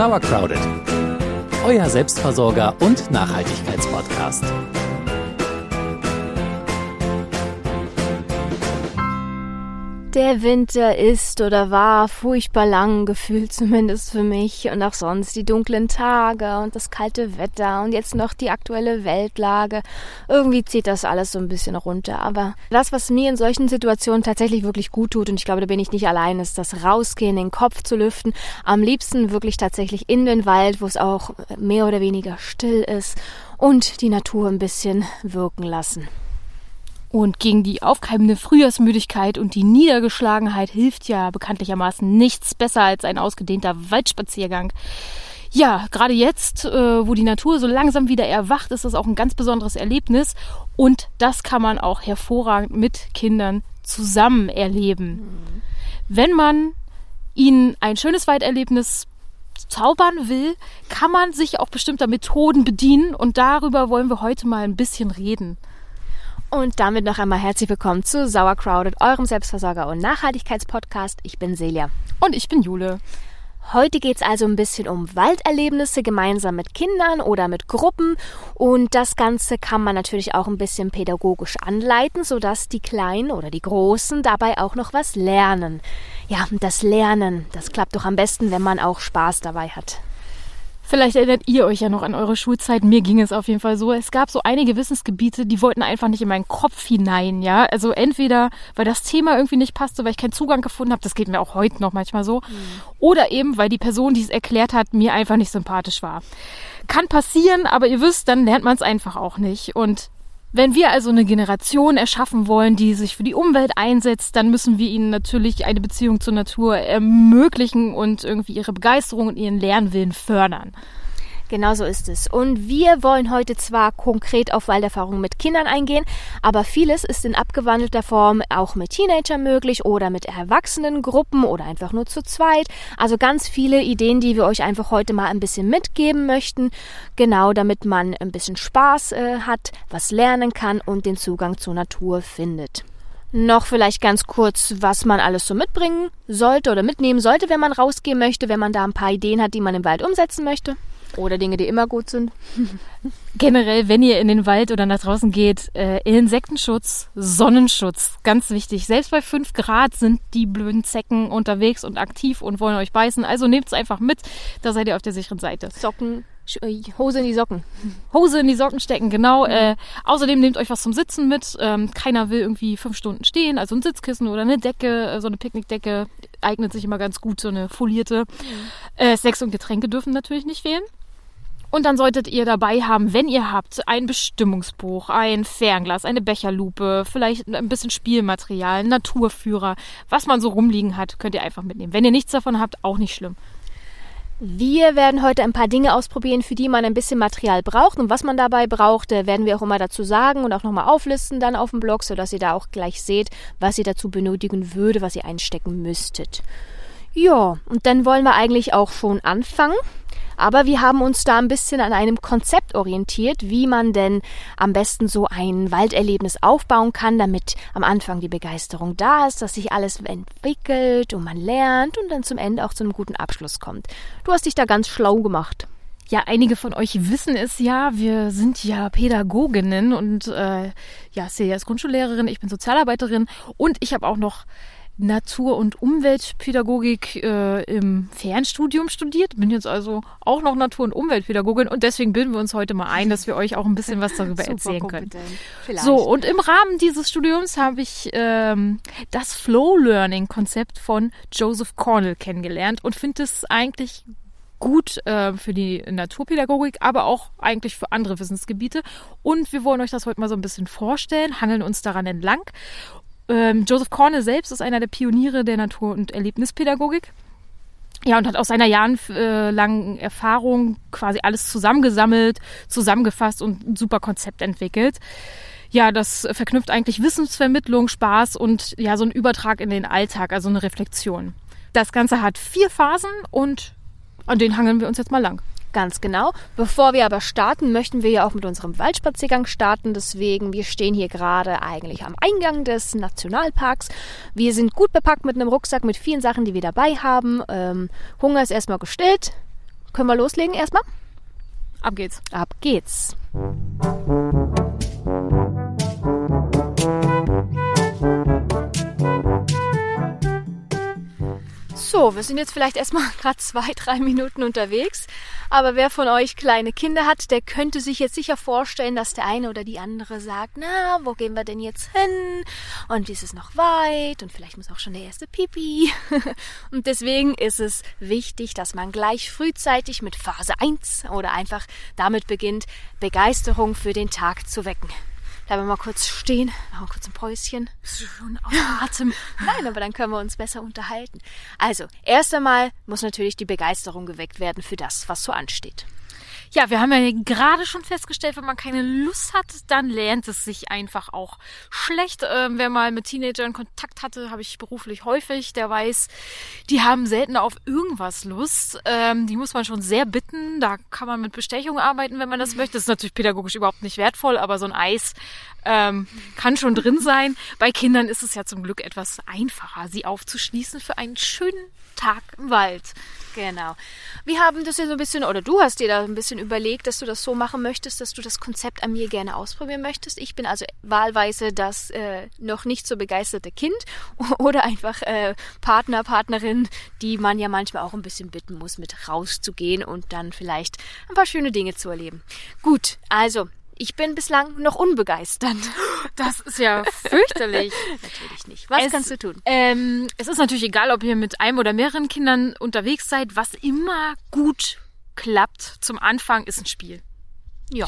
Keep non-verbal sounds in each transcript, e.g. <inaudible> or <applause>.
Sauercrowded, euer Selbstversorger und Nachhaltigkeitspodcast. Der Winter ist oder war furchtbar lang, gefühlt zumindest für mich und auch sonst die dunklen Tage und das kalte Wetter und jetzt noch die aktuelle Weltlage. Irgendwie zieht das alles so ein bisschen runter. Aber das, was mir in solchen Situationen tatsächlich wirklich gut tut, und ich glaube, da bin ich nicht allein, ist das Rausgehen, den Kopf zu lüften. Am liebsten wirklich tatsächlich in den Wald, wo es auch mehr oder weniger still ist und die Natur ein bisschen wirken lassen. Und gegen die aufkeimende Frühjahrsmüdigkeit und die Niedergeschlagenheit hilft ja bekanntlichermaßen nichts besser als ein ausgedehnter Waldspaziergang. Ja, gerade jetzt, äh, wo die Natur so langsam wieder erwacht, ist das auch ein ganz besonderes Erlebnis. Und das kann man auch hervorragend mit Kindern zusammen erleben. Wenn man ihnen ein schönes Walderlebnis zaubern will, kann man sich auch bestimmter Methoden bedienen. Und darüber wollen wir heute mal ein bisschen reden. Und damit noch einmal herzlich willkommen zu Sauercrowded, eurem Selbstversorger- und Nachhaltigkeitspodcast. Ich bin Celia. Und ich bin Jule. Heute geht es also ein bisschen um Walderlebnisse gemeinsam mit Kindern oder mit Gruppen. Und das Ganze kann man natürlich auch ein bisschen pädagogisch anleiten, sodass die Kleinen oder die Großen dabei auch noch was lernen. Ja, das Lernen, das klappt doch am besten, wenn man auch Spaß dabei hat. Vielleicht erinnert ihr euch ja noch an eure Schulzeit. Mir ging es auf jeden Fall so. Es gab so einige Wissensgebiete, die wollten einfach nicht in meinen Kopf hinein, ja. Also entweder, weil das Thema irgendwie nicht passte, weil ich keinen Zugang gefunden habe, das geht mir auch heute noch manchmal so. Mhm. Oder eben, weil die Person, die es erklärt hat, mir einfach nicht sympathisch war. Kann passieren, aber ihr wisst, dann lernt man es einfach auch nicht. Und wenn wir also eine Generation erschaffen wollen, die sich für die Umwelt einsetzt, dann müssen wir ihnen natürlich eine Beziehung zur Natur ermöglichen und irgendwie ihre Begeisterung und ihren Lernwillen fördern. Genau so ist es. Und wir wollen heute zwar konkret auf Walderfahrungen mit Kindern eingehen, aber vieles ist in abgewandelter Form auch mit Teenagern möglich oder mit Erwachsenengruppen oder einfach nur zu zweit. Also ganz viele Ideen, die wir euch einfach heute mal ein bisschen mitgeben möchten. Genau damit man ein bisschen Spaß äh, hat, was lernen kann und den Zugang zur Natur findet. Noch vielleicht ganz kurz, was man alles so mitbringen sollte oder mitnehmen sollte, wenn man rausgehen möchte, wenn man da ein paar Ideen hat, die man im Wald umsetzen möchte. Oder Dinge, die immer gut sind. <laughs> Generell, wenn ihr in den Wald oder nach draußen geht, äh, Insektenschutz, Sonnenschutz, ganz wichtig. Selbst bei 5 Grad sind die blöden Zecken unterwegs und aktiv und wollen euch beißen. Also nehmt es einfach mit, da seid ihr auf der sicheren Seite. Socken, äh, Hose in die Socken. <laughs> Hose in die Socken stecken, genau. Mhm. Äh, außerdem nehmt euch was zum Sitzen mit. Ähm, keiner will irgendwie fünf Stunden stehen. Also ein Sitzkissen oder eine Decke, äh, so eine Picknickdecke eignet sich immer ganz gut, so eine folierte. Mhm. Äh, Sex und Getränke dürfen natürlich nicht fehlen. Und dann solltet ihr dabei haben, wenn ihr habt, ein Bestimmungsbuch, ein Fernglas, eine Becherlupe, vielleicht ein bisschen Spielmaterial, Naturführer, was man so rumliegen hat, könnt ihr einfach mitnehmen. Wenn ihr nichts davon habt, auch nicht schlimm. Wir werden heute ein paar Dinge ausprobieren, für die man ein bisschen Material braucht. Und was man dabei braucht, werden wir auch immer dazu sagen und auch nochmal auflisten dann auf dem Blog, sodass ihr da auch gleich seht, was ihr dazu benötigen würde, was ihr einstecken müsstet. Ja, und dann wollen wir eigentlich auch schon anfangen. Aber wir haben uns da ein bisschen an einem Konzept orientiert, wie man denn am besten so ein Walderlebnis aufbauen kann, damit am Anfang die Begeisterung da ist, dass sich alles entwickelt und man lernt und dann zum Ende auch zu einem guten Abschluss kommt. Du hast dich da ganz schlau gemacht. Ja, einige von euch wissen es ja, wir sind ja Pädagoginnen und äh, ja, Celia ist Grundschullehrerin, ich bin Sozialarbeiterin und ich habe auch noch Natur- und Umweltpädagogik äh, im Fernstudium studiert. Bin jetzt also auch noch Natur- und Umweltpädagogin und deswegen bilden wir uns heute mal ein, dass wir euch auch ein bisschen was darüber <laughs> erzählen können. Vielleicht. So, und im Rahmen dieses Studiums habe ich ähm, das Flow-Learning-Konzept von Joseph Cornell kennengelernt und finde es eigentlich gut äh, für die Naturpädagogik, aber auch eigentlich für andere Wissensgebiete. Und wir wollen euch das heute mal so ein bisschen vorstellen, hangeln uns daran entlang ähm, Joseph Cornell selbst ist einer der Pioniere der Natur- und Erlebnispädagogik. Ja, und hat aus seiner jahrelangen äh, Erfahrung quasi alles zusammengesammelt, zusammengefasst und ein super Konzept entwickelt. Ja, das verknüpft eigentlich Wissensvermittlung, Spaß und ja, so ein Übertrag in den Alltag, also eine Reflexion. Das Ganze hat vier Phasen und an denen hangeln wir uns jetzt mal lang. Ganz genau. Bevor wir aber starten, möchten wir ja auch mit unserem Waldspaziergang starten. Deswegen, wir stehen hier gerade eigentlich am Eingang des Nationalparks. Wir sind gut bepackt mit einem Rucksack mit vielen Sachen, die wir dabei haben. Ähm, Hunger ist erstmal gestillt. können wir loslegen erstmal? Ab geht's. Ab geht's. So, wir sind jetzt vielleicht erstmal <laughs> gerade zwei, drei Minuten unterwegs. Aber wer von euch kleine Kinder hat, der könnte sich jetzt sicher vorstellen, dass der eine oder die andere sagt, na, wo gehen wir denn jetzt hin? Und ist es noch weit? Und vielleicht muss auch schon der erste Pipi. <laughs> und deswegen ist es wichtig, dass man gleich frühzeitig mit Phase 1 oder einfach damit beginnt, Begeisterung für den Tag zu wecken. Bleiben wir mal kurz stehen, machen wir kurz ein Päuschen. Bist du schon außer Atem? <laughs> Nein, aber dann können wir uns besser unterhalten. Also, erst einmal muss natürlich die Begeisterung geweckt werden für das, was so ansteht. Ja, wir haben ja gerade schon festgestellt, wenn man keine Lust hat, dann lernt es sich einfach auch schlecht. Ähm, wer mal mit Teenagern Kontakt hatte, habe ich beruflich häufig, der weiß, die haben selten auf irgendwas Lust. Ähm, die muss man schon sehr bitten. Da kann man mit Bestechung arbeiten, wenn man das möchte. Das ist natürlich pädagogisch überhaupt nicht wertvoll, aber so ein Eis ähm, kann schon drin sein. Bei Kindern ist es ja zum Glück etwas einfacher, sie aufzuschließen für einen schönen Tag im Wald. Genau. Wir haben das ja so ein bisschen, oder du hast dir da ein bisschen überlegt, dass du das so machen möchtest, dass du das Konzept an mir gerne ausprobieren möchtest. Ich bin also wahlweise das äh, noch nicht so begeisterte Kind <laughs> oder einfach äh, Partner, Partnerin, die man ja manchmal auch ein bisschen bitten muss, mit rauszugehen und dann vielleicht ein paar schöne Dinge zu erleben. Gut, also ich bin bislang noch unbegeistert. <laughs> Das ist ja fürchterlich. natürlich nicht. Was es, kannst du tun? Ähm, es ist natürlich egal, ob ihr mit einem oder mehreren Kindern unterwegs seid. Was immer gut klappt zum Anfang ist ein Spiel. Ja.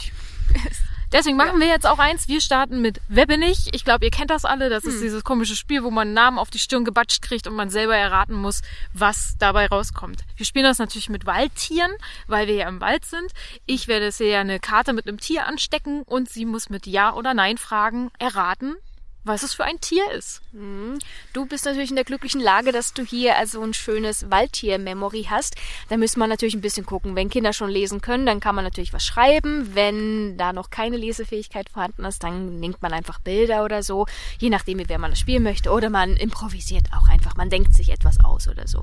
<laughs> Deswegen machen wir jetzt auch eins. Wir starten mit Wer bin ich? Ich glaube, ihr kennt das alle. Das hm. ist dieses komische Spiel, wo man einen Namen auf die Stirn gebatscht kriegt und man selber erraten muss, was dabei rauskommt. Wir spielen das natürlich mit Waldtieren, weil wir ja im Wald sind. Ich werde sehr eine Karte mit einem Tier anstecken und sie muss mit Ja oder Nein Fragen erraten, was es für ein Tier ist. Mhm. Du bist natürlich in der glücklichen Lage, dass du hier also ein schönes Waldtier-Memory hast. Da müssen wir natürlich ein bisschen gucken. Wenn Kinder schon lesen können, dann kann man natürlich was schreiben. Wenn da noch keine Lesefähigkeit vorhanden ist, dann nimmt man einfach Bilder oder so, je nachdem, wie wer man das spielen möchte. Oder man improvisiert auch einfach. Man denkt sich etwas aus oder so.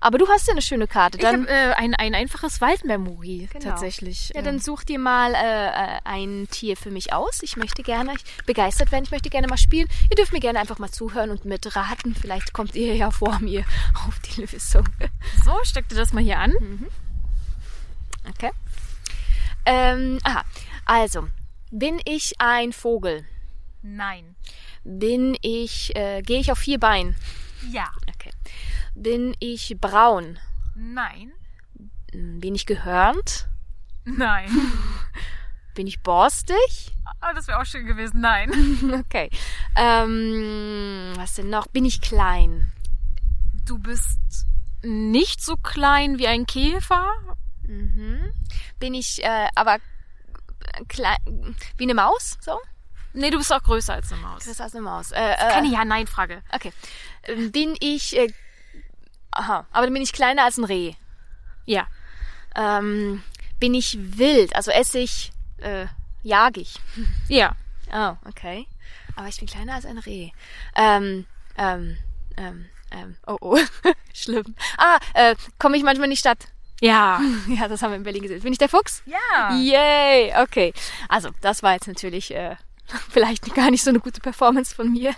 Aber du hast ja eine schöne Karte. Dann, ich habe äh, ein, ein einfaches Waldmemory genau. tatsächlich. Ja, dann such dir mal äh, äh, ein Tier für mich aus. Ich möchte gerne ich, begeistert werden. Ich möchte gerne mal spielen. Ihr dürft mir gerne einfach mal zuhören und mitraten. Vielleicht kommt ihr ja vor mir <laughs> auf die Lösung. So, steck dir das mal hier an. Mhm. Okay. Ähm, aha. Also, bin ich ein Vogel? Nein. Bin ich, äh, gehe ich auf vier Beinen? Ja. Okay. Bin ich braun? Nein. Bin ich gehörnt? Nein. <laughs> Bin ich borstig? Ah, das wäre auch schön gewesen. Nein. <laughs> okay. Ähm, was denn noch? Bin ich klein? Du bist nicht so klein wie ein Käfer. Mhm. Bin ich äh, aber klein wie eine Maus? So? Nee, du bist auch größer als eine Maus. Größer als eine Maus. Äh, äh, keine Ja-Nein-Frage. Okay. Ähm, bin ich äh, Aha, aber dann bin ich kleiner als ein Reh. Ja. Ähm, bin ich wild, also esse ich, äh, jag ich. Ja. Oh, okay. Aber ich bin kleiner als ein Reh. Ähm, ähm, ähm, ähm, oh, oh, <laughs> schlimm. Ah, äh, komme ich manchmal in die Stadt? Ja. <laughs> Ja, das haben wir in Berlin gesehen. Bin ich der Fuchs? Ja. Yay, okay. Also, das war jetzt natürlich äh, <laughs> Vielleicht gar nicht so eine gute Performance von mir,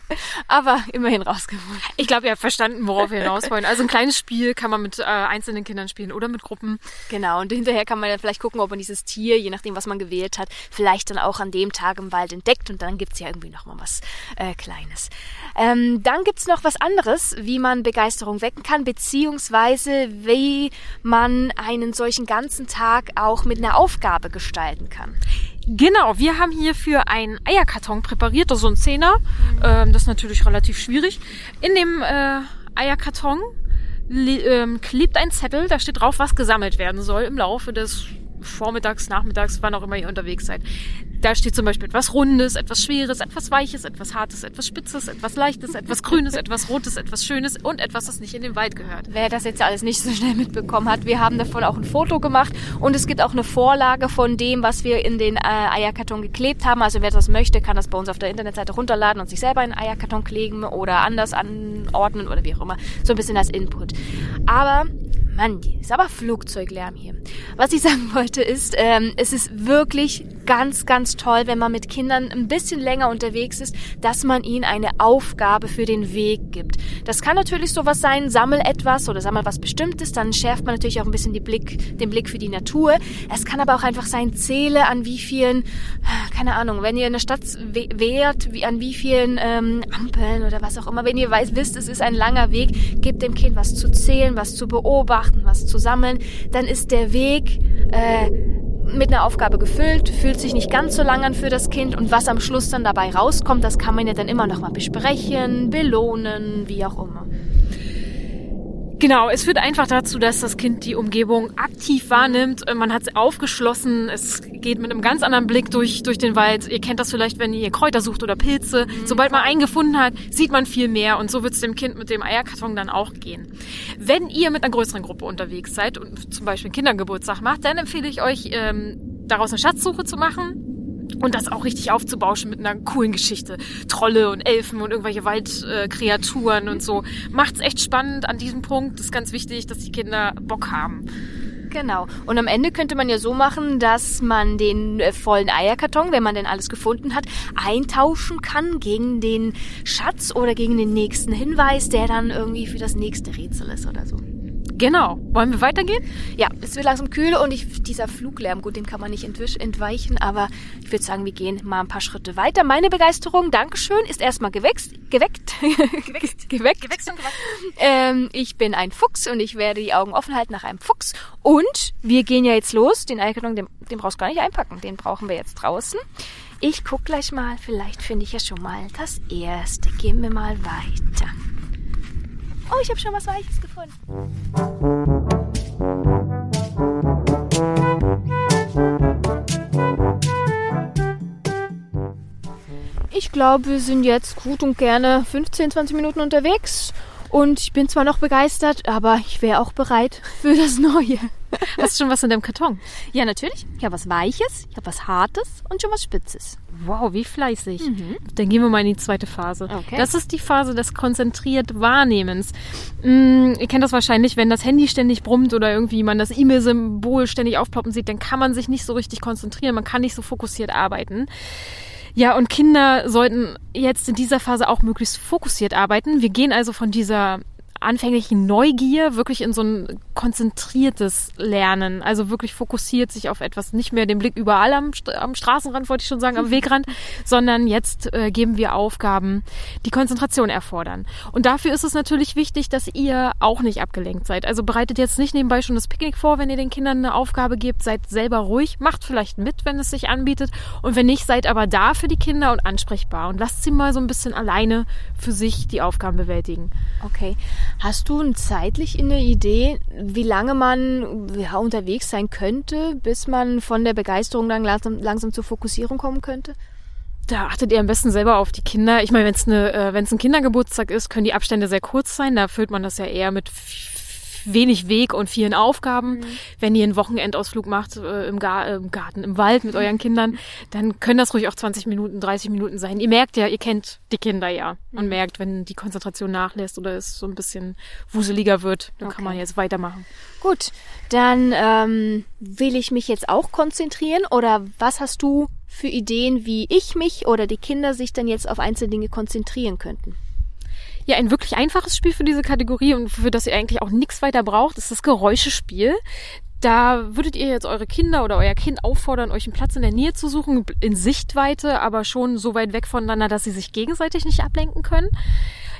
aber immerhin rausgeholt. Ich glaube, ihr habt verstanden, worauf wir hinaus wollen. Also ein kleines Spiel kann man mit äh, einzelnen Kindern spielen oder mit Gruppen. Genau, und hinterher kann man dann vielleicht gucken, ob man dieses Tier, je nachdem, was man gewählt hat, vielleicht dann auch an dem Tag im Wald entdeckt und dann gibt's ja irgendwie nochmal was äh, Kleines. Ähm, dann gibt's noch was anderes, wie man Begeisterung wecken kann, beziehungsweise wie man einen solchen ganzen Tag auch mit einer Aufgabe gestalten kann. Genau, wir haben hierfür einen Eierkarton präpariert, das ist so ein Zehner. Mhm. Ähm, das ist natürlich relativ schwierig. In dem äh, Eierkarton ähm, klebt ein Zettel, da steht drauf, was gesammelt werden soll im Laufe des Vormittags, Nachmittags, wann auch immer ihr unterwegs seid. Da steht zum Beispiel etwas Rundes, etwas Schweres, etwas Weiches, etwas Hartes, etwas Spitzes, etwas Leichtes, etwas Grünes, etwas Rotes, etwas Schönes und etwas, das nicht in den Wald gehört. Wer das jetzt alles nicht so schnell mitbekommen hat, wir haben davon auch ein Foto gemacht und es gibt auch eine Vorlage von dem, was wir in den äh, Eierkarton geklebt haben. Also wer das möchte, kann das bei uns auf der Internetseite runterladen und sich selber einen Eierkarton kleben oder anders anordnen oder wie auch immer. So ein bisschen als Input. Aber Mann, ist aber Flugzeuglärm hier. Was ich <laughs> sagen wollte ist, ähm, es ist wirklich ganz, ganz toll, wenn man mit Kindern ein bisschen länger unterwegs ist, dass man ihnen eine Aufgabe für den Weg gibt. Das kann natürlich sowas sein, sammel etwas oder sammel was Bestimmtes, dann schärft man natürlich auch ein bisschen den Blick, den Blick für die Natur. Es kann aber auch einfach sein, zähle an wie vielen, keine Ahnung, wenn ihr in der Stadt wehrt, wie, an wie vielen ähm, Ampeln oder was auch immer, wenn ihr weiß, wisst, es ist ein langer Weg, gebt dem Kind was zu zählen, was zu beobachten, was zu sammeln, dann ist der Weg äh, mit einer Aufgabe gefüllt, fühlt sich nicht ganz so lang an für das Kind und was am Schluss dann dabei rauskommt, das kann man ja dann immer noch mal besprechen, belohnen, wie auch immer. Genau, es führt einfach dazu, dass das Kind die Umgebung aktiv wahrnimmt. Äh, man hat es aufgeschlossen. Es geht mit einem ganz anderen Blick durch, durch den Wald. Ihr kennt das vielleicht, wenn ihr Kräuter sucht oder Pilze. Mhm. Sobald man einen gefunden hat, sieht man viel mehr. Und so wird es dem Kind mit dem Eierkarton dann auch gehen. Wenn ihr mit einer größeren Gruppe unterwegs seid und zum Beispiel Kindergeburtstag macht, dann empfehle ich euch, ähm, daraus eine Schatzsuche zu machen und das auch richtig aufzubauschen mit einer coolen Geschichte. Trolle und Elfen und irgendwelche Waldkreaturen und so. Macht's echt spannend an diesem Punkt. Das ist ganz wichtig, dass die Kinder Bock haben. Genau. Und am Ende könnte man ja so machen, dass man den äh, vollen Eierkarton, wenn man denn alles gefunden hat, eintauschen kann gegen den Schatz oder gegen den nächsten Hinweis, der dann irgendwie für das nächste Rätsel ist oder so. Genau. Wollen wir weitergehen? Ja, es wird langsam kühl und ich, dieser Fluglärm, gut, dem kann man nicht entweichen, aber ich würde sagen, wir gehen mal ein paar Schritte weiter. Meine Begeisterung, Dankeschön, ist erstmal gewächst, geweckt. geweckt. <laughs> geweckt. geweckt und geweckt. Ähm, ich bin ein Fuchs und ich werde die Augen offen halten nach einem Fuchs. Und wir gehen ja jetzt los. Den Eierkarton, den, den brauchst du gar nicht einpacken. Den brauchen wir jetzt draußen. Ich guck gleich mal, vielleicht finde ich ja schon mal das erste. Gehen wir mal weiter. Oh, ich habe schon was Weiches gefunden. Ich glaube, wir sind jetzt gut und gerne 15, 20 Minuten unterwegs. Und ich bin zwar noch begeistert, aber ich wäre auch bereit für das Neue. <laughs> Hast du schon was in deinem Karton? Ja, natürlich. Ich habe was Weiches, ich habe was Hartes und schon was Spitzes. Wow, wie fleißig. Mhm. Dann gehen wir mal in die zweite Phase. Okay. Das ist die Phase des konzentriert Wahrnehmens. Mm, ihr kennt das wahrscheinlich, wenn das Handy ständig brummt oder irgendwie man das E-Mail-Symbol ständig aufploppen sieht, dann kann man sich nicht so richtig konzentrieren, man kann nicht so fokussiert arbeiten. Ja, und Kinder sollten jetzt in dieser Phase auch möglichst fokussiert arbeiten. Wir gehen also von dieser anfänglichen Neugier wirklich in so ein konzentriertes Lernen. Also wirklich fokussiert sich auf etwas, nicht mehr den Blick überall am, am Straßenrand, wollte ich schon sagen, am Wegrand, sondern jetzt äh, geben wir Aufgaben, die Konzentration erfordern. Und dafür ist es natürlich wichtig, dass ihr auch nicht abgelenkt seid. Also bereitet jetzt nicht nebenbei schon das Picknick vor, wenn ihr den Kindern eine Aufgabe gebt, seid selber ruhig, macht vielleicht mit, wenn es sich anbietet und wenn nicht, seid aber da für die Kinder und ansprechbar und lasst sie mal so ein bisschen alleine für sich die Aufgaben bewältigen. Okay. Hast du zeitlich eine Idee, wie lange man ja, unterwegs sein könnte, bis man von der Begeisterung dann langsam, langsam zur Fokussierung kommen könnte? Da achtet ihr am besten selber auf die Kinder. Ich meine, wenn es eine, äh, ein Kindergeburtstag ist, können die Abstände sehr kurz sein. Da füllt man das ja eher mit wenig Weg und vielen Aufgaben. Mhm. Wenn ihr einen Wochenendausflug macht äh, im, Gar äh, im, Garten, im Wald mit euren Kindern, dann können das ruhig auch 20 Minuten, 30 Minuten sein. Ihr merkt ja, ihr kennt die Kinder ja und mhm. merkt, wenn die Konzentration nachlässt oder es so ein bisschen wuseliger wird, dann okay. kann man jetzt weitermachen. Gut, dann ähm, will ich mich jetzt auch konzentrieren oder was hast du für Ideen, wie ich mich oder die Kinder sich dann jetzt auf einzelne Dinge konzentrieren könnten? Ja, ein wirklich einfaches Spiel für diese Kategorie und für das ihr eigentlich auch nichts weiter braucht, ist das Geräuschespiel. Da würdet ihr jetzt eure Kinder oder euer Kind auffordern, euch einen Platz in der Nähe zu suchen, in Sichtweite, aber schon so weit weg voneinander, dass sie sich gegenseitig nicht ablenken können.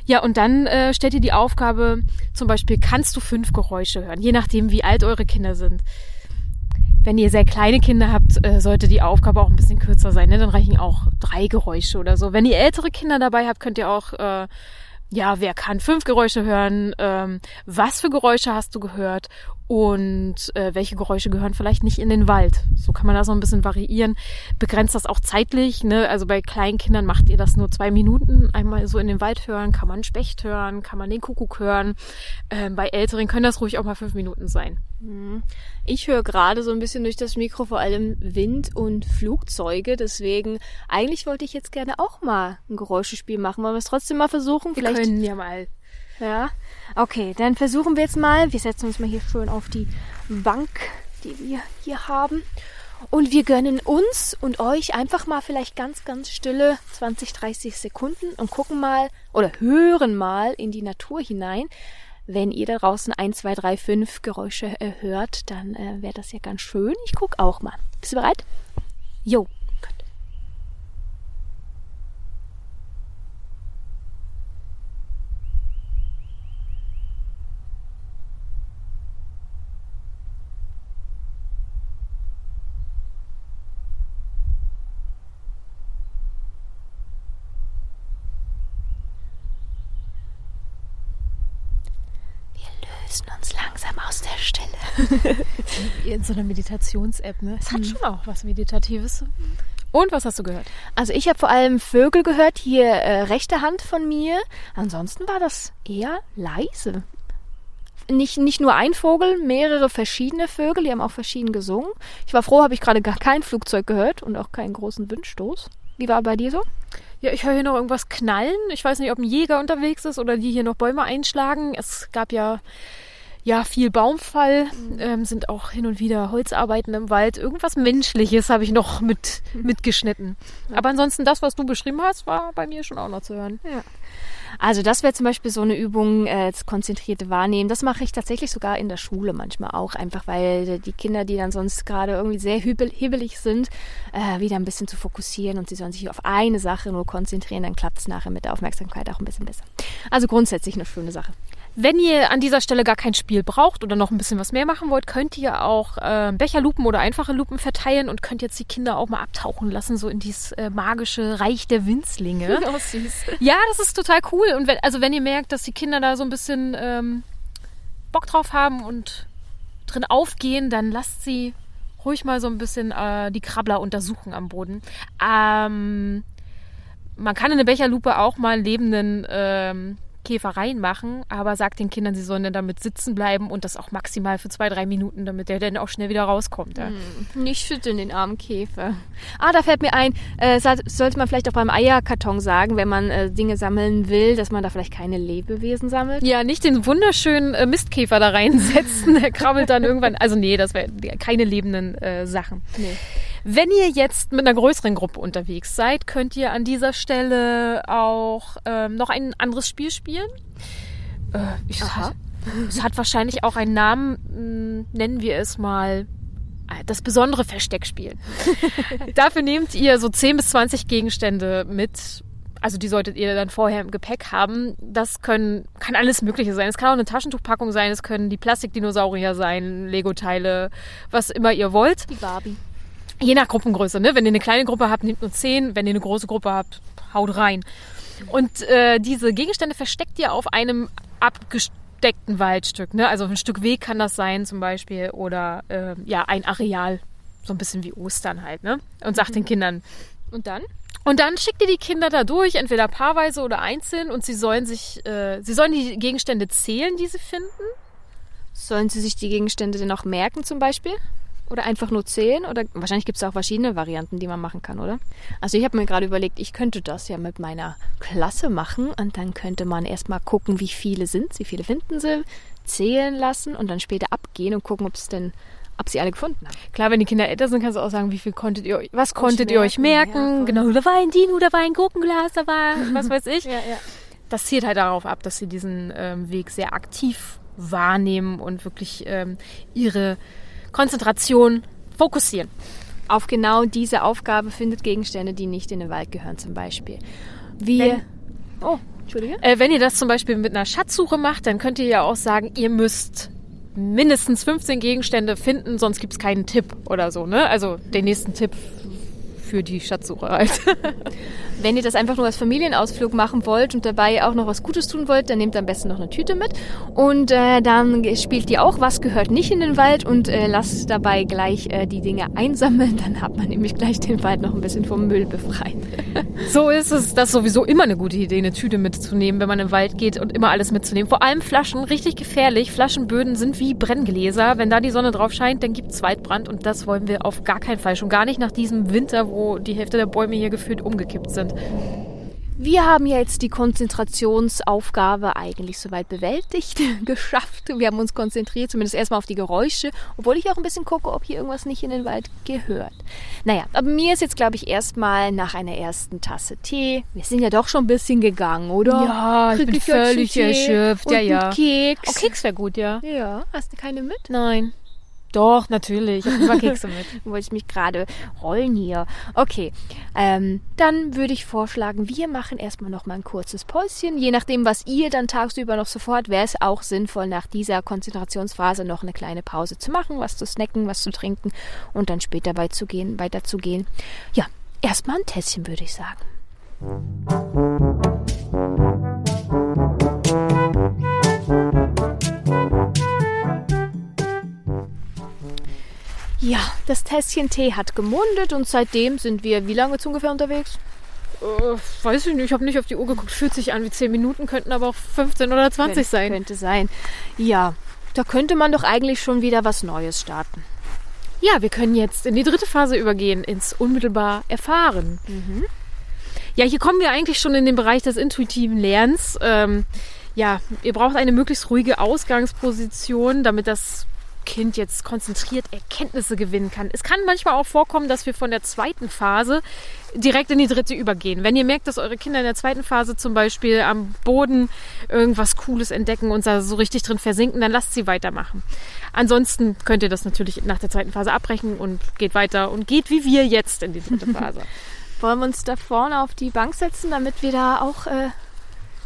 Ja, und dann äh, stellt ihr die Aufgabe, zum Beispiel, kannst du fünf Geräusche hören, je nachdem, wie alt eure Kinder sind. Wenn ihr sehr kleine Kinder habt, äh, sollte die Aufgabe auch ein bisschen kürzer sein. Ne? Dann reichen auch drei Geräusche oder so. Wenn ihr ältere Kinder dabei habt, könnt ihr auch äh, ja, wer kann fünf Geräusche hören? Ähm, was für Geräusche hast du gehört? Und äh, welche Geräusche gehören vielleicht nicht in den Wald? So kann man das so ein bisschen variieren. Begrenzt das auch zeitlich. Ne? Also bei kleinen Kindern macht ihr das nur zwei Minuten. Einmal so in den Wald hören, kann man Specht hören, kann man den Kuckuck hören. Ähm, bei Älteren können das ruhig auch mal fünf Minuten sein. Mhm. Ich höre gerade so ein bisschen durch das Mikro vor allem Wind und Flugzeuge. Deswegen, eigentlich wollte ich jetzt gerne auch mal ein Geräuschespiel machen. Wollen wir es trotzdem mal versuchen? Wir Vielleicht können ja mal Ja. Okay, dann versuchen wir jetzt mal. Wir setzen uns mal hier schön auf die Bank, die wir hier haben. Und wir gönnen uns und euch einfach mal vielleicht ganz, ganz stille 20, 30 Sekunden und gucken mal oder hören mal in die Natur hinein. Wenn ihr da draußen 1, 2, 3, 5 Geräusche äh, hört, dann äh, wäre das ja ganz schön. Ich guck auch mal. Bist du bereit? Jo. lösen uns langsam aus der Stille. In so einer Meditations-App, ne? Es hat schon auch was Meditatives. Und was hast du gehört? Also ich habe vor allem Vögel gehört, hier äh, rechte Hand von mir. Ansonsten war das eher leise. Nicht, nicht nur ein Vogel, mehrere verschiedene Vögel, die haben auch verschieden gesungen. Ich war froh, habe ich gerade gar kein Flugzeug gehört und auch keinen großen Windstoß. Wie war bei dir so? Ja, ich höre hier noch irgendwas knallen. Ich weiß nicht, ob ein Jäger unterwegs ist oder die hier noch Bäume einschlagen. Es gab ja ja, viel Baumfall, ähm, sind auch hin und wieder Holzarbeiten im Wald. Irgendwas Menschliches habe ich noch mit, mitgeschnitten. Aber ansonsten das, was du beschrieben hast, war bei mir schon auch noch zu hören. Ja. Also das wäre zum Beispiel so eine Übung, äh, das konzentrierte Wahrnehmen. Das mache ich tatsächlich sogar in der Schule manchmal auch, einfach weil die Kinder, die dann sonst gerade irgendwie sehr hibbelig sind, äh, wieder ein bisschen zu fokussieren und sie sollen sich auf eine Sache nur konzentrieren, dann klappt es nachher mit der Aufmerksamkeit auch ein bisschen besser. Also grundsätzlich eine schöne Sache. Wenn ihr an dieser Stelle gar kein Spiel braucht oder noch ein bisschen was mehr machen wollt, könnt ihr auch äh, Becherlupen oder einfache Lupen verteilen und könnt jetzt die Kinder auch mal abtauchen lassen, so in dieses äh, magische Reich der Winzlinge. <laughs> Oh, süß. Ja, das ist total cool. Und wenn, also wenn ihr merkt, dass die Kinder da so ein bisschen ähm, Bock drauf haben und drin aufgehen, dann lasst sie ruhig mal so ein bisschen äh, die Krabbler untersuchen am Boden. Ähm, man kann in eine Becherlupe auch mal lebenden ähm, Käfer reinmachen, aber sagt den Kindern, sie sollen dann damit sitzen bleiben und das auch maximal für zwei, drei Minuten, damit der dann auch schnell wieder rauskommt. Ja. Hm, nicht schütteln den armen Käfer. Ah, da fällt mir ein, äh, sollte man vielleicht auch beim Eierkarton sagen, wenn man äh, Dinge sammeln will, dass man da vielleicht keine Lebewesen sammelt. Ja, nicht den wunderschönen äh, Mistkäfer da reinsetzen, <laughs> der krabbelt dann irgendwann. Also nee, das wäre keine lebenden äh, Sachen. Nee. Wenn ihr jetzt mit einer größeren Gruppe unterwegs seid, könnt ihr an dieser Stelle auch ähm, noch ein anderes Spiel spielen. Äh, ich, Aha. Es hat wahrscheinlich auch einen Namen, hm, nennen wir es mal äh, das besondere Versteckspiel. <laughs> Dafür nehmt ihr so 10 bis 20 Gegenstände mit. Also die solltet ihr dann vorher im Gepäck haben. Das können, kann alles Mögliche sein. Es kann auch eine Taschentuchpackung sein, es können die Plastikdinosaurier sein, Lego-Teile, was immer ihr wollt. Die Barbie. Je nach Gruppengröße, ne? Wenn ihr eine kleine Gruppe habt, nehmt nur zehn. Wenn ihr eine große Gruppe habt, haut rein. Und äh, diese Gegenstände versteckt ihr auf einem abgesteckten Waldstück. Ne? Also ein Stück Weg kann das sein zum Beispiel oder äh, ja ein Areal, so ein bisschen wie Ostern halt. Ne? Und sagt mhm. den Kindern. Und dann? Und dann schickt ihr die Kinder da durch, entweder paarweise oder einzeln, und sie sollen sich, äh, sie sollen die Gegenstände zählen, die sie finden. Sollen sie sich die Gegenstände denn auch merken zum Beispiel? Oder einfach nur zählen? Oder wahrscheinlich gibt es auch verschiedene Varianten, die man machen kann, oder? Also ich habe mir gerade überlegt, ich könnte das ja mit meiner Klasse machen und dann könnte man erstmal gucken, wie viele sind, wie viele finden sie, zählen lassen und dann später abgehen und gucken, ob es denn ob sie alle gefunden haben. Klar, wenn die Kinder älter sind, kannst du auch sagen, wie viel konntet ihr euch, was konntet ihr euch merken? Ja, genau, da war ein Dino, da war ein Gurkenglas, da war was weiß ich. <laughs> ja, ja. Das zielt halt darauf ab, dass sie diesen ähm, Weg sehr aktiv wahrnehmen und wirklich ähm, ihre Konzentration, fokussieren. Auf genau diese Aufgabe findet Gegenstände, die nicht in den Wald gehören, zum Beispiel. Wir. Wenn, oh, Entschuldige. Äh, wenn ihr das zum Beispiel mit einer Schatzsuche macht, dann könnt ihr ja auch sagen, ihr müsst mindestens 15 Gegenstände finden, sonst gibt es keinen Tipp oder so. Ne? Also den nächsten Tipp für die Schatzsuche halt. <laughs> Wenn ihr das einfach nur als Familienausflug machen wollt und dabei auch noch was Gutes tun wollt, dann nehmt am besten noch eine Tüte mit und äh, dann spielt ihr auch, was gehört nicht in den Wald und äh, lasst dabei gleich äh, die Dinge einsammeln. Dann hat man nämlich gleich den Wald noch ein bisschen vom Müll befreit. so ist es. Das ist sowieso immer eine gute Idee, eine Tüte mitzunehmen, wenn man im Wald geht und immer alles mitzunehmen. Vor allem Flaschen, richtig gefährlich. Flaschenböden sind wie Brenngläser. Wenn da die Sonne drauf scheint, dann gibt es Waldbrand und das wollen wir auf gar keinen Fall. Schon gar nicht nach diesem Winter, wo die Hälfte der Bäume hier gefühlt umgekippt sind. Wir haben ja jetzt die Konzentrationsaufgabe eigentlich soweit bewältigt, <laughs> geschafft. Wir haben uns konzentriert, zumindest erstmal auf die Geräusche, obwohl ich auch ein bisschen gucke, ob hier irgendwas nicht in den Wald gehört. Naja, aber mir ist jetzt, glaube ich, erstmal nach einer ersten Tasse Tee. Wir sind ja doch schon ein bisschen gegangen, oder? Ja, ich bin völlig erschöpft. Ja, ja. Keks. Oh, Keks wäre gut, ja. Ja, hast du keine mit? Nein. Doch, natürlich. Ich habe immer Kekse mit. <laughs> Wollte ich mich gerade rollen hier. Okay, ähm, dann würde ich vorschlagen, wir machen erstmal noch mal ein kurzes Päuschen. Je nachdem, was ihr dann tagsüber noch sofort, wäre es auch sinnvoll, nach dieser Konzentrationsphase noch eine kleine Pause zu machen, was zu snacken, was zu trinken und dann später weiterzugehen. weiterzugehen. Ja, erstmal ein Tässchen, würde ich sagen. Ja, das Tässchen Tee hat gemundet und seitdem sind wir wie lange jetzt ungefähr unterwegs? Äh, weiß ich nicht, ich habe nicht auf die Uhr geguckt. Fühlt sich an wie 10 Minuten, könnten aber auch 15 oder 20 Könnte- sein. Könnte sein. Ja, da könnte man doch eigentlich schon wieder was Neues starten. Ja, wir können jetzt in die dritte Phase übergehen, ins unmittelbar Erfahren. Ja, hier kommen wir eigentlich schon in den Bereich des intuitiven Lernens. Ähm, ja, ihr braucht eine möglichst ruhige Ausgangsposition, damit das Kind jetzt konzentriert Erkenntnisse gewinnen kann. Es kann manchmal auch vorkommen, dass wir von der zweiten Phase direkt in die dritte übergehen. Wenn ihr merkt, dass eure Kinder in der zweiten Phase zum Beispiel am Boden irgendwas Cooles entdecken und da so richtig drin versinken, dann lasst sie weitermachen. Ansonsten könnt ihr das natürlich nach der zweiten Phase abbrechen und geht weiter und geht wie wir jetzt in die dritte <laughs> Phase. Wollen wir uns da vorne auf die Bank setzen, damit wir da auch äh,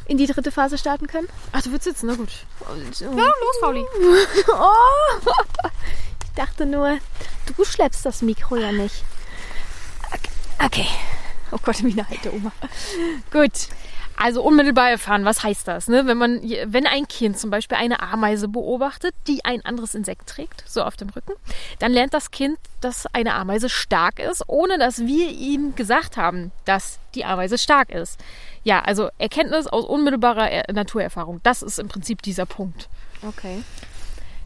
in die dritte Phase starten können? Ach, du willst sitzen, na gut. Ja, los, Fauli. <laughs> Oh. Ich dachte nur, du schleppst das Mikro ja nicht. Okay. okay. Oh Gott, wie eine alte Oma. Gut. Also unmittelbar erfahren, was heißt das? Ne? Wenn, man, wenn ein Kind zum Beispiel eine Ameise beobachtet, die ein anderes Insekt trägt, so auf dem Rücken, dann lernt das Kind, dass eine Ameise stark ist, ohne dass wir ihm gesagt haben, dass die Ameise stark ist. Ja, also Erkenntnis aus unmittelbarer Er- Naturerfahrung, das ist im Prinzip dieser Punkt. Okay.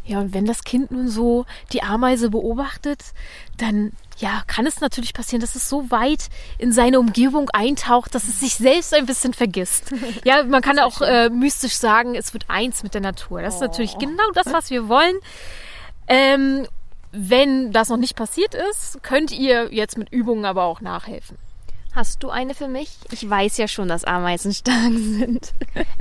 Ja, und wenn das Kind nun so die Ameise beobachtet, dann ja, kann es natürlich passieren, dass es so weit in seine Umgebung eintaucht, dass es sich selbst ein bisschen vergisst. <laughs> Ja, man kann auch äh, mystisch sagen, es wird eins mit der Natur. Das ist natürlich genau das, was wir wollen. Ähm, wenn das noch nicht passiert ist, könnt ihr jetzt mit Übungen aber auch nachhelfen. Hast du eine für mich? Ich weiß ja schon, dass Ameisen stark <laughs> sind.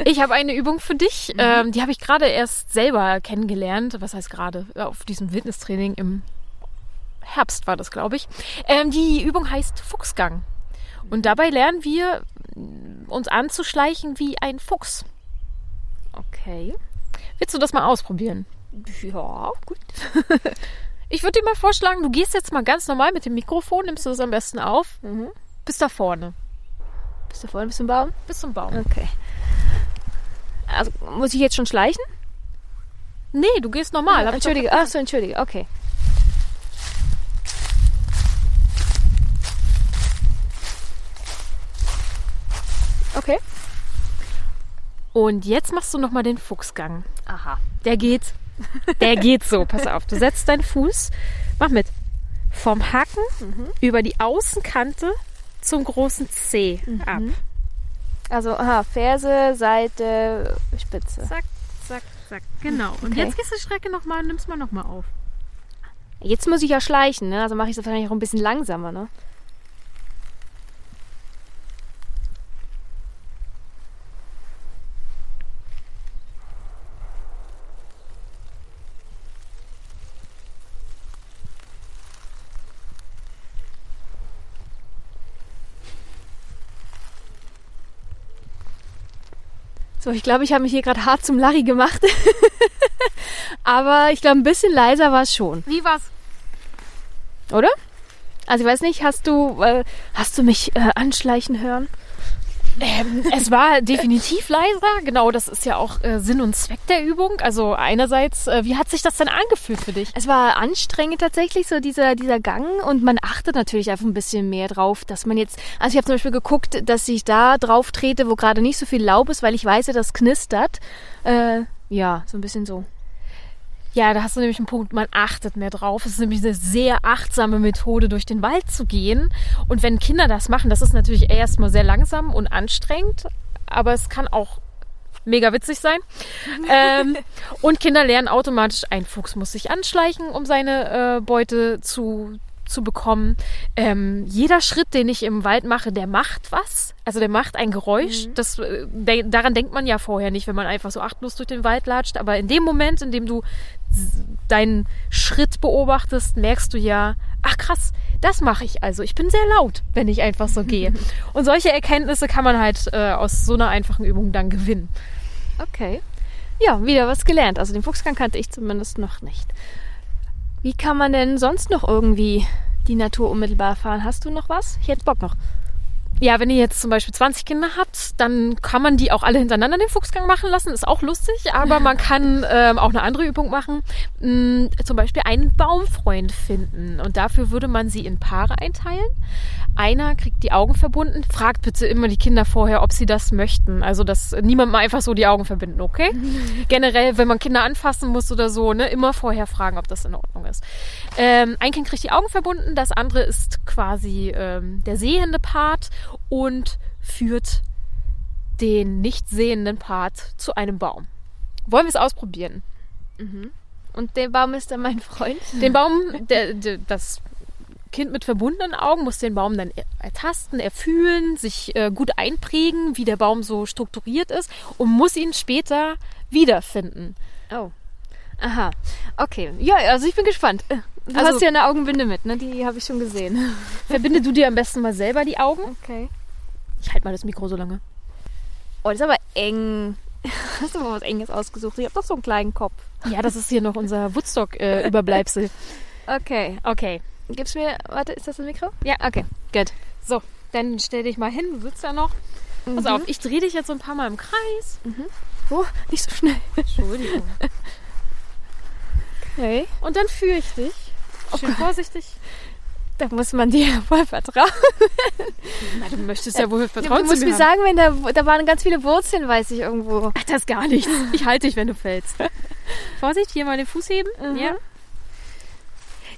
Ich habe eine Übung für dich. Ähm, die habe ich gerade erst selber kennengelernt. Was heißt gerade? Auf diesem Wildnistraining im Herbst war das, glaube ich. Ähm, die Übung heißt Fuchsgang. Und dabei lernen wir, mm, uns anzuschleichen wie ein Fuchs. Okay. Willst du das mal ausprobieren? Ja, gut. <laughs> Ich würde dir mal vorschlagen, du gehst jetzt mal ganz normal mit dem Mikrofon, nimmst du das am besten auf, Mhm. Bis da vorne, Bist du vorne bis zum Baum? bis zum Baum. Okay. Also, muss ich jetzt schon schleichen? Nee, du gehst normal. Doch- entschuldige. Ach so, entschuldige. Okay. Okay. Und jetzt machst du nochmal den Fuchsgang. Aha. Der geht. Der geht so. Pass auf. Du setzt deinen Fuß. Mach mit. Vom Hacken über die Außenkante zum großen C ab. Also, aha, Ferse, Seite, Spitze. Zack, zack, zack. Genau. Und Okay. jetzt gehst du die Strecke nochmal und nimmst mal nochmal auf. Jetzt muss ich ja schleichen, ne? Also mache ich das wahrscheinlich auch ein bisschen langsamer, ne? So, ich glaube, ich habe mich hier gerade hart zum Larry gemacht. <laughs> Aber ich glaube, ein bisschen leiser war es schon. Wie war's? Oder? Also ich weiß nicht, hast du, äh, hast du mich äh, anschleichen hören? Ähm, es war definitiv leiser. Genau, das ist ja auch äh, Sinn und Zweck der Übung. Also einerseits, äh, wie hat sich das denn angefühlt für dich? Es war anstrengend tatsächlich, so dieser, dieser Gang. Und man achtet natürlich einfach ein bisschen mehr drauf, dass man jetzt, also ich habe zum Beispiel geguckt, dass ich da drauf trete, wo gerade nicht so viel Laub ist, weil ich weiß ja, das knistert. Äh, ja, so ein bisschen so. Ja, da hast du nämlich einen Punkt, man achtet mehr drauf. Es ist nämlich eine sehr achtsame Methode, durch den Wald zu gehen. Und wenn Kinder das machen, das ist natürlich erstmal sehr langsam und anstrengend, aber es kann auch mega witzig sein. <laughs> ähm, und Kinder lernen automatisch, ein Fuchs muss sich anschleichen, um seine äh, Beute zu, zu bekommen. Ähm, jeder Schritt, den ich im Wald mache, der macht was. Also der macht ein Geräusch. Mhm. Das, äh, de daran denkt man ja vorher nicht, wenn man einfach so achtlos durch den Wald latscht. Aber in dem Moment, in dem du deinen Schritt beobachtest, merkst du ja, ach krass, das mache ich also. Ich bin sehr laut, wenn ich einfach so gehe. <laughs> Und solche Erkenntnisse kann man halt äh, aus so einer einfachen Übung dann gewinnen. Okay. Ja, wieder was gelernt. Also den Fuchsgang kannte ich zumindest noch nicht. Wie kann man denn sonst noch irgendwie die Natur unmittelbar erfahren? Hast du noch was? Ich hätte Bock noch. Ja, wenn ihr jetzt zum Beispiel 20 Kinder habt, dann kann man die auch alle hintereinander den Fuchsgang machen lassen. Ist auch lustig, aber man <laughs> kann ähm, auch eine andere Übung machen. Hm, zum Beispiel einen Baumfreund finden. Und dafür würde man sie in Paare einteilen. Einer kriegt die Augen verbunden. Fragt bitte immer die Kinder vorher, ob sie das möchten. Also, dass niemand mal einfach so die Augen verbinden, okay? <laughs> Generell, wenn man Kinder anfassen muss oder so, ne, immer vorher fragen, ob das in Ordnung ist. Ähm, ein Kind kriegt die Augen verbunden, das andere ist quasi ähm, der sehende Part und führt den nicht sehenden Part zu einem Baum. Wollen wir es ausprobieren? Mhm. Und der Baum ist dann mein Freund? Den Baum, der, der, das Kind mit verbundenen Augen muss den Baum dann ertasten, erfühlen, sich äh, gut einprägen, wie der Baum so strukturiert ist und muss ihn später wiederfinden. Oh. Aha. Okay. Ja, also ich bin gespannt. Du also, hast ja eine Augenbinde mit, ne? Die habe ich schon gesehen. <laughs> Verbinde du dir am besten mal selber die Augen. Okay. Ich halte mal das Mikro so lange. Oh, das ist aber eng. <laughs> Hast du mal was Enges ausgesucht? Ich habe doch so einen kleinen Kopf. Ja, das ist hier noch unser Woodstock-Überbleibsel. Äh, <laughs> okay. Okay. Gib's mir. Warte, ist das das Mikro? Ja. Okay. Gut. So, dann stell dich mal hin. Du sitzt ja noch. Mhm. Pass auf, ich drehe dich jetzt so ein paar Mal im Kreis. Mhm. Oh, nicht so schnell. Entschuldigung. <laughs> Okay. Und dann führe ich dich. Schön oh vorsichtig. Da muss man dir voll vertrauen. Na, du möchtest ja wohl vertrauen. Du musst mir sagen, wenn da, da waren ganz viele Wurzeln, weiß ich irgendwo. Ach, das ist gar nichts. Ich halte dich, wenn du fällst. <laughs> Vorsicht, hier mal den Fuß heben. Mhm. Ja.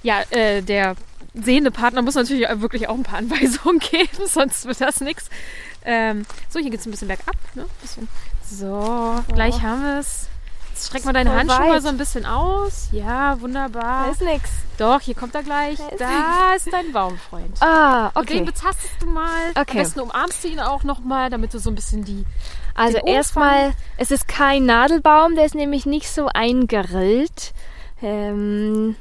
Ja, äh, der sehende Partner muss natürlich wirklich auch ein paar Anweisungen <laughs> geben, sonst wird das nichts. Ähm, so, hier geht es ein bisschen bergab. Ne? Bisschen. So, oh. gleich haben wir es. Jetzt streck mal deine Hand schon mal so ein bisschen aus. Ja, wunderbar. Da ist nichts. Doch, hier kommt er gleich. Da ist, da ist dein Baumfreund. Ah, okay. Und den betastest du mal. Okay. Am besten umarmst du ihn auch nochmal, damit du so ein bisschen die. Also erstmal, es ist kein Nadelbaum, der ist nämlich nicht so eingerillt. Ähm,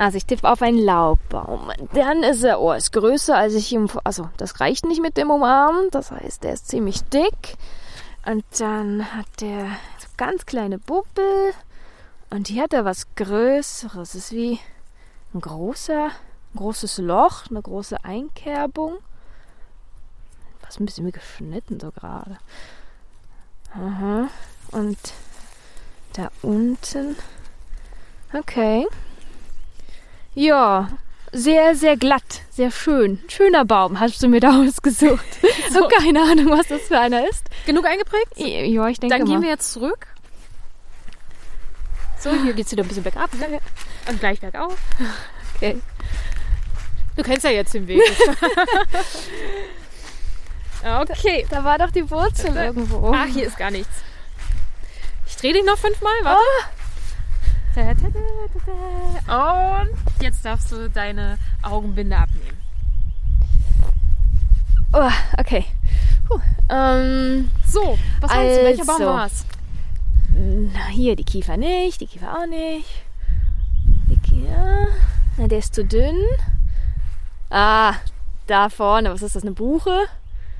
also ich tippe auf einen Laubbaum. Dann ist er, oh, ist größer als ich ihm, also das reicht nicht mit dem Umarmen. Das heißt, der ist ziemlich dick. Und dann hat der so ganz kleine Buppel. Und hier hat er was Größeres. Ist wie ein großer, ein großes Loch, eine große Einkerbung. Was ein bisschen wie geschnitten so gerade. Aha. Und da unten. Okay. Ja, sehr, sehr glatt, sehr schön. Schöner Baum hast du mir da <laughs> ausgesucht. so. keine Ahnung, was das für einer ist. Genug eingeprägt? Ja, ich denke Dann gehen mal. wir jetzt zurück. So, hier geht es wieder ein bisschen bergab. Ne? Und gleich bergauf. Okay. Du kennst ja jetzt den Weg. <laughs> okay. Da, da, war doch die Wurzel irgendwo. Ach, hier ist gar nichts. Ich drehe dich noch fünfmal, warte. Oh. Und jetzt darfst du deine Augenbinde abnehmen. Oh, okay. Puh. Ähm, so, was also, du? Welcher Baum war es? Na, hier die Kiefer nicht, die Kiefer auch nicht. Die Kiefer. Na, der ist zu dünn. Ah, da vorne, was ist das, eine Buche?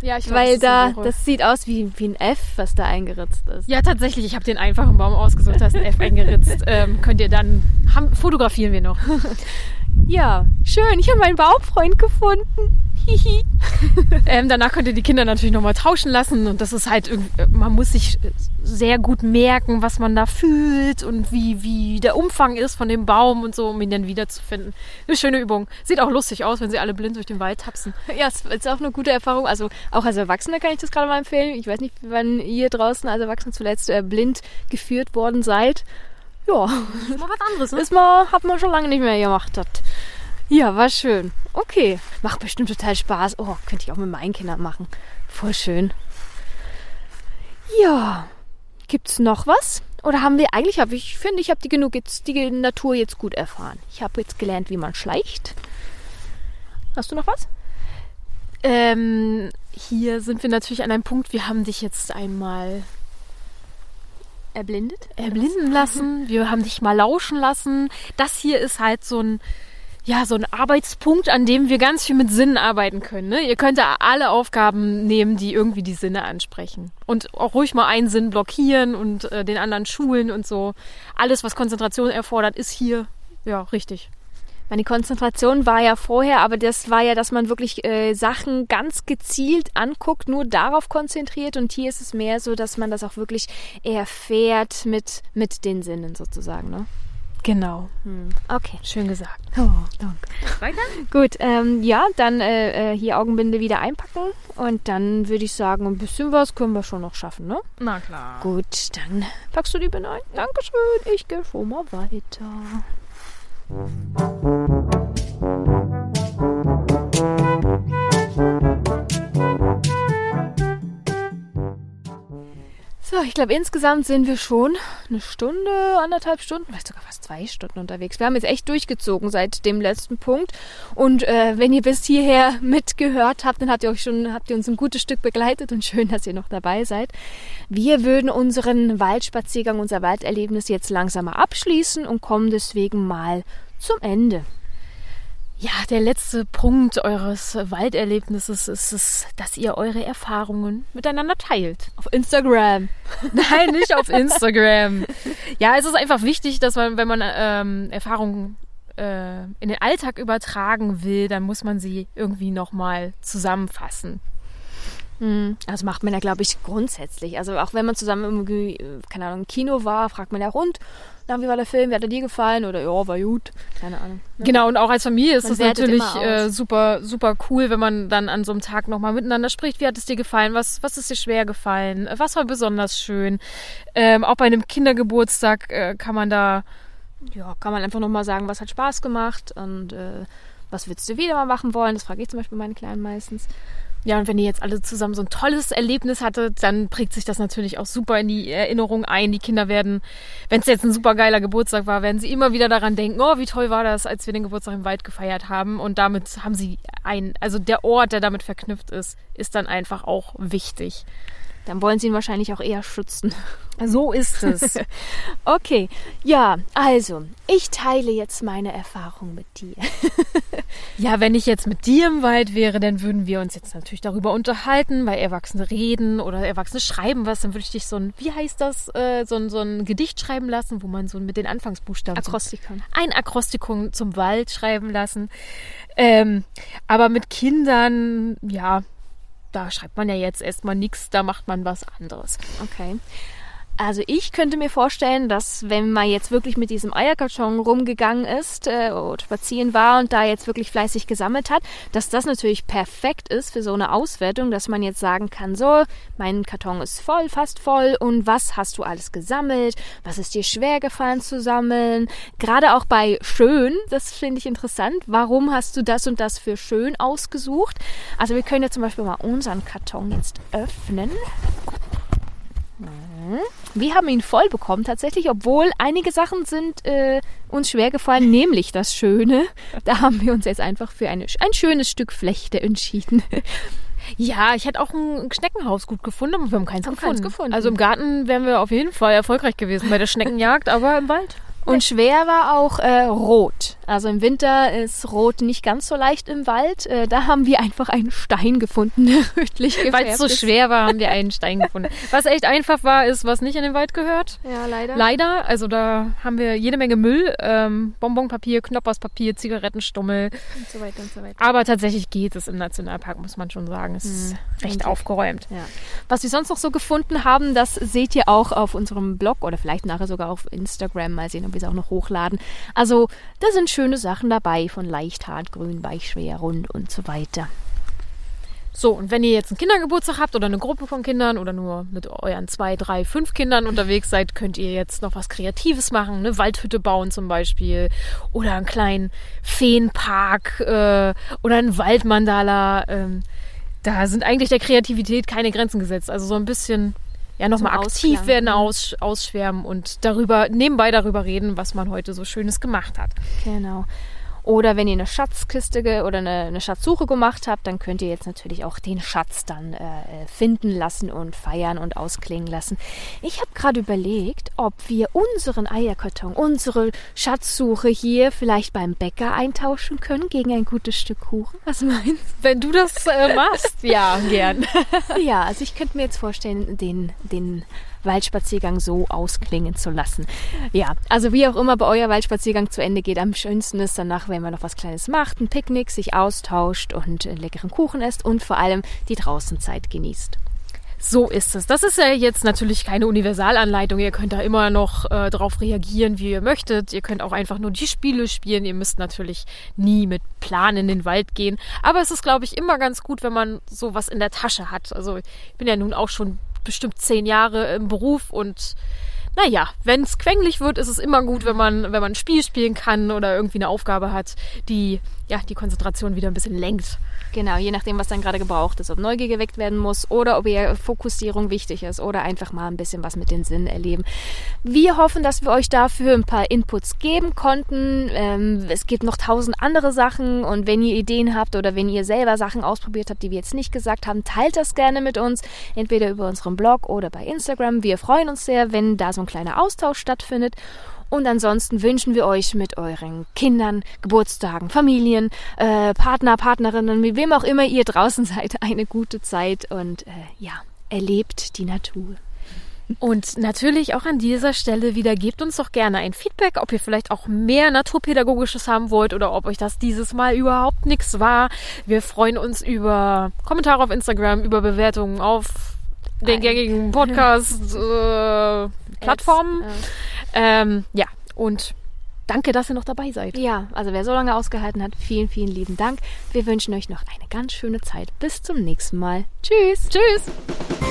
Ja, ich glaube, Weil das da, das sieht aus wie, wie ein F, was da eingeritzt ist. Ja, tatsächlich. Ich habe den einfachen Baum ausgesucht, da ist ein F eingeritzt. <laughs> Ähm, könnt ihr dann, haben, fotografieren wir noch. <laughs> ja, schön. Ich habe meinen Baumfreund gefunden. <laughs> ähm, danach könnt ihr die Kinder natürlich nochmal tauschen lassen und das ist halt, man muss sich sehr gut merken, was man da fühlt und wie, wie der Umfang ist von dem Baum und so, um ihn dann wiederzufinden. Eine schöne Übung. Sieht auch lustig aus, wenn sie alle blind durch den Wald tapsen. <laughs> Ja, es ist auch eine gute Erfahrung. Also auch als Erwachsener kann ich das gerade mal empfehlen. Ich weiß nicht, wann ihr draußen als Erwachsene zuletzt äh, blind geführt worden seid. Ja, Mal was anderes, ne? ist mal, hat man schon lange nicht mehr gemacht. Das. Ja, war schön. Okay, macht bestimmt total Spaß. Oh, könnte ich auch mit meinen Kindern machen. Voll schön. Ja, gibt's noch was? Oder haben wir eigentlich, hab ich finde, ich habe die genug jetzt die Natur jetzt gut erfahren. Ich habe jetzt gelernt, wie man schleicht. Hast du noch was? Ähm, hier sind wir natürlich an einem Punkt, wir haben dich jetzt einmal Erblindet? erblinden lassen, wir haben dich mal lauschen lassen. Das hier ist halt so ein, ja, so ein Arbeitspunkt, an dem wir ganz viel mit Sinnen arbeiten können. Ne? Ihr könnt da alle Aufgaben nehmen, die irgendwie die Sinne ansprechen. Und auch ruhig mal einen Sinn blockieren und äh, den anderen schulen und so. Alles, was Konzentration erfordert, ist hier, ja, richtig. Meine Konzentration war ja vorher, aber das war ja, dass man wirklich äh, Sachen ganz gezielt anguckt, nur darauf konzentriert. Und hier ist es mehr so, dass man das auch wirklich erfährt mit, mit den Sinnen sozusagen. Ne? Genau. Okay. Schön gesagt. Oh, danke. Weiter? Gut, ähm, ja, dann äh, äh, hier Augenbinde wieder einpacken. Und dann würde ich sagen, ein bisschen was können wir schon noch schaffen, ne? Na klar. Gut, dann packst du die Binde ein. Dankeschön. Ich gehe schon mal weiter. So, ich glaube, insgesamt sind wir schon eine Stunde, anderthalb Stunden, vielleicht sogar fast zwei Stunden unterwegs. Wir haben jetzt echt durchgezogen seit dem letzten Punkt. Und äh, wenn ihr bis hierher mitgehört habt, dann habt ihr euch schon, habt ihr uns ein gutes Stück begleitet und <laughs> schön, dass ihr noch dabei seid. Wir würden unseren Waldspaziergang, unser Walderlebnis jetzt langsam mal abschließen und kommen deswegen mal zum Ende. Ja, der letzte Punkt eures Walderlebnisses ist es, dass ihr eure Erfahrungen miteinander teilt. Auf Instagram. <laughs> Nein, nicht auf Instagram. Ja, es ist einfach wichtig, dass man, wenn man ähm, Erfahrungen äh, in den Alltag übertragen will, dann muss man sie irgendwie nochmal zusammenfassen. Hm, Das macht man ja, glaube ich, grundsätzlich. Also auch wenn man zusammen irgendwie, äh, keine Ahnung, im Kino war, fragt man ja rund, na, wie war der Film, wie hat er dir gefallen? Oder ja, war gut. Keine Ahnung. ne? Genau, und auch als Familie ist Man es wertet natürlich äh, super, super cool, wenn man dann an so einem Tag nochmal miteinander spricht. Wie hat es dir gefallen? Was, was ist dir schwer gefallen? Was war besonders schön? Ähm, auch bei einem Kindergeburtstag äh, kann man da Ja, kann man einfach nochmal sagen, was hat Spaß gemacht und äh, was würdest du wieder mal machen wollen? Das frage ich zum Beispiel meine Kleinen meistens. Ja, und wenn ihr jetzt alle zusammen so ein tolles Erlebnis hattet, dann prägt sich das natürlich auch super in die Erinnerung ein. Die Kinder werden, wenn es jetzt ein super geiler Geburtstag war, werden sie immer wieder daran denken, oh, wie toll war das, als wir den Geburtstag im Wald gefeiert haben. Und damit haben sie ein, also der Ort, der damit verknüpft ist, ist dann einfach auch wichtig. Dann wollen sie ihn wahrscheinlich auch eher schützen. <laughs> So ist es. <laughs> Okay, ja, also, ich teile jetzt meine Erfahrung mit dir. <laughs> ja, wenn ich jetzt mit dir im Wald wäre, dann würden wir uns jetzt natürlich darüber unterhalten, weil Erwachsene reden oder Erwachsene schreiben was, dann würde ich dich so ein, wie heißt das, äh, so, ein, so ein Gedicht schreiben lassen, wo man so mit den Anfangsbuchstaben Akrostikon. ein Akrostikum zum Wald schreiben lassen. Ähm, aber mit Kindern, ja, da schreibt man ja jetzt erstmal nichts, da macht man was anderes. Okay. Also ich könnte mir vorstellen, dass wenn man jetzt wirklich mit diesem Eierkarton rumgegangen ist äh, und spazieren war und da jetzt wirklich fleißig gesammelt hat, dass das natürlich perfekt ist für so eine Auswertung, dass man jetzt sagen kann, so, mein Karton ist voll, fast voll und was hast du alles gesammelt? Was ist dir schwer gefallen zu sammeln? Gerade auch bei schön, das finde ich interessant. Warum hast du das und das für schön ausgesucht? Also wir können ja zum Beispiel mal unseren Karton jetzt öffnen. Wir haben ihn voll bekommen tatsächlich, obwohl einige Sachen sind äh, uns schwer gefallen, nämlich das Schöne. Da haben wir uns jetzt einfach für eine, ein schönes Stück Flechte entschieden. Ja, ich hätte auch ein Schneckenhaus gut gefunden, aber wir haben keins, Haben gefunden. keins gefunden. Also im Garten wären wir auf jeden Fall erfolgreich gewesen bei der Schneckenjagd, aber im Wald. Und schwer war auch äh, Rot. Also im Winter ist Rot nicht ganz so leicht im Wald. Äh, da haben wir einfach einen Stein gefunden, der <laughs> rötlich gefärbt Weil es so ist. schwer war, haben wir einen Stein gefunden. Was echt einfach war, ist, was nicht in den Wald gehört. Ja, leider. Leider, also da haben wir jede Menge Müll, ähm, Bonbonpapier, Knopperspapier, Zigarettenstummel. und so weiter und so weiter. Aber tatsächlich geht es im Nationalpark, muss man schon sagen. Es ist recht Und- aufgeräumt. Ja. Was wir sonst noch so gefunden haben, das seht ihr auch auf unserem Blog oder vielleicht nachher sogar auf Instagram. Mal sehen, ob wir es auch noch hochladen. Also, da sind schöne Sachen dabei, von leicht, hart, grün, weich, schwer, rund und so weiter. So, und wenn ihr jetzt einen Kindergeburtstag habt oder eine Gruppe von Kindern oder nur mit euren zwei, drei, fünf Kindern unterwegs seid, könnt ihr jetzt noch was Kreatives machen, eine Waldhütte bauen zum Beispiel oder einen kleinen Feenpark äh, oder ein Waldmandala. Ähm, da sind eigentlich der Kreativität keine Grenzen gesetzt. Also so ein bisschen ja nochmal aktiv Ausklang. werden, aus, ausschwärmen und darüber nebenbei darüber reden, was man heute so Schönes gemacht hat. Genau. Oder wenn ihr eine Schatzkiste oder eine, eine Schatzsuche gemacht habt, dann könnt ihr jetzt natürlich auch den Schatz dann äh, äh, finden lassen und feiern und ausklingen lassen. Ich habe gerade überlegt, ob wir unseren Eierkarton, unsere Schatzsuche hier vielleicht beim Bäcker eintauschen können gegen ein gutes Stück Kuchen. Was meinst Wenn du das äh, machst, ja, gern. du? <laughs> ja, also ich könnte mir jetzt vorstellen, den, den Waldspaziergang so ausklingen zu lassen. Ja, also wie auch immer bei euer Waldspaziergang zu Ende geht, am schönsten ist danach, wenn man noch was Kleines macht, ein Picknick, sich austauscht und einen leckeren Kuchen isst und vor allem die Draußenzeit genießt. So ist es. Das ist ja jetzt natürlich keine Universalanleitung. Ihr könnt da immer noch äh, darauf reagieren, wie ihr möchtet. Ihr könnt auch einfach nur die Spiele spielen. Ihr müsst natürlich nie mit Plan in den Wald gehen. Aber es ist, glaube ich, immer ganz gut, wenn man sowas in der Tasche hat. Also ich bin ja nun auch schon bestimmt zehn Jahre im Beruf und naja, wenn es quengelig wird, ist es immer gut, wenn man, wenn man ein Spiel spielen kann oder irgendwie eine Aufgabe hat, die ja die Konzentration wieder ein bisschen lenkt. Genau, je nachdem, was dann gerade gebraucht ist, ob Neugier geweckt werden muss oder ob eher Fokussierung wichtig ist oder einfach mal ein bisschen was mit den Sinnen erleben. Wir hoffen, dass wir euch dafür ein paar Inputs geben konnten. Ähm, es gibt noch tausend andere Sachen und wenn ihr Ideen habt oder wenn ihr selber Sachen ausprobiert habt, die wir jetzt nicht gesagt haben, teilt das gerne mit uns, entweder über unseren Blog oder bei Instagram. Wir freuen uns sehr, wenn da so ein kleiner Austausch stattfindet. Und ansonsten wünschen wir euch mit euren Kindern, Geburtstagen, Familien, äh, Partner, Partnerinnen, mit wem auch immer ihr draußen <laughs> seid, eine gute Zeit und äh, ja, erlebt die Natur. Und natürlich auch an dieser Stelle wieder gebt uns doch gerne ein Feedback, ob ihr vielleicht auch mehr Naturpädagogisches haben wollt oder ob euch das dieses Mal überhaupt nichts war. Wir freuen uns über Kommentare auf Instagram, über Bewertungen auf den <laughs> Gängigen Podcast-Plattformen. ähm, ja, und danke, dass ihr noch dabei seid. Ja, also wer so lange ausgehalten hat, vielen, vielen lieben Dank. Wir wünschen euch noch eine ganz schöne Zeit. Bis zum nächsten Mal. Tschüss. Tschüss!